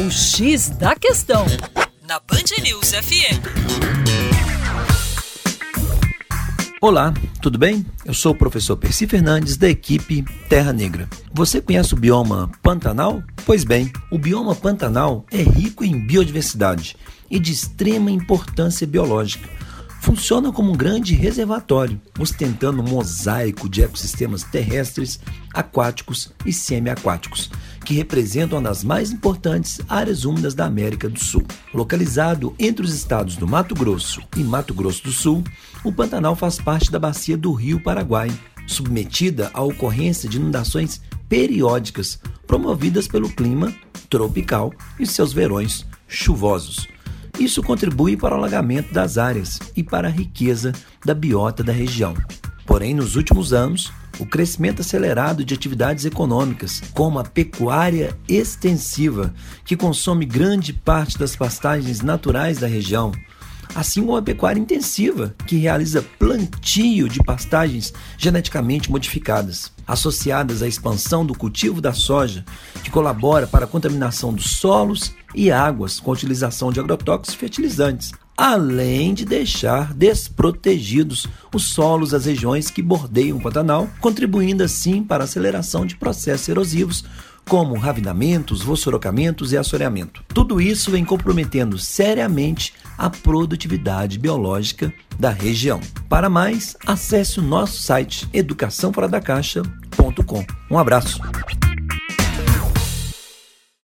O X da Questão, na Band News FM. Olá, tudo bem? Eu sou o professor Percy Fernandes, da equipe Terra Negra. Você conhece o bioma Pantanal? Pois bem, o bioma Pantanal é rico em biodiversidade e de extrema importância biológica funciona como um grande reservatório, ostentando um mosaico de ecossistemas terrestres, aquáticos e semiaquáticos, que representam uma das mais importantes áreas úmidas da América do Sul. Localizado entre os estados do Mato Grosso e Mato Grosso do Sul, o Pantanal faz parte da bacia do Rio Paraguai, submetida à ocorrência de inundações periódicas promovidas pelo clima tropical e seus verões chuvosos. Isso contribui para o alagamento das áreas e para a riqueza da biota da região. Porém, nos últimos anos, o crescimento acelerado de atividades econômicas, como a pecuária extensiva, que consome grande parte das pastagens naturais da região, assim como a pecuária intensiva, que realiza plantio de pastagens geneticamente modificadas, associadas à expansão do cultivo da soja, que colabora para a contaminação dos solos e águas com a utilização de agrotóxicos e fertilizantes, além de deixar desprotegidos os solos das regiões que bordeiam o Pantanal, contribuindo assim para a aceleração de processos erosivos como ravinamentos, vossorocamentos e assoreamento. Tudo isso vem comprometendo seriamente a produtividade biológica da região. Para mais, acesse o nosso site educaçãoforadacaixa.com. Um abraço.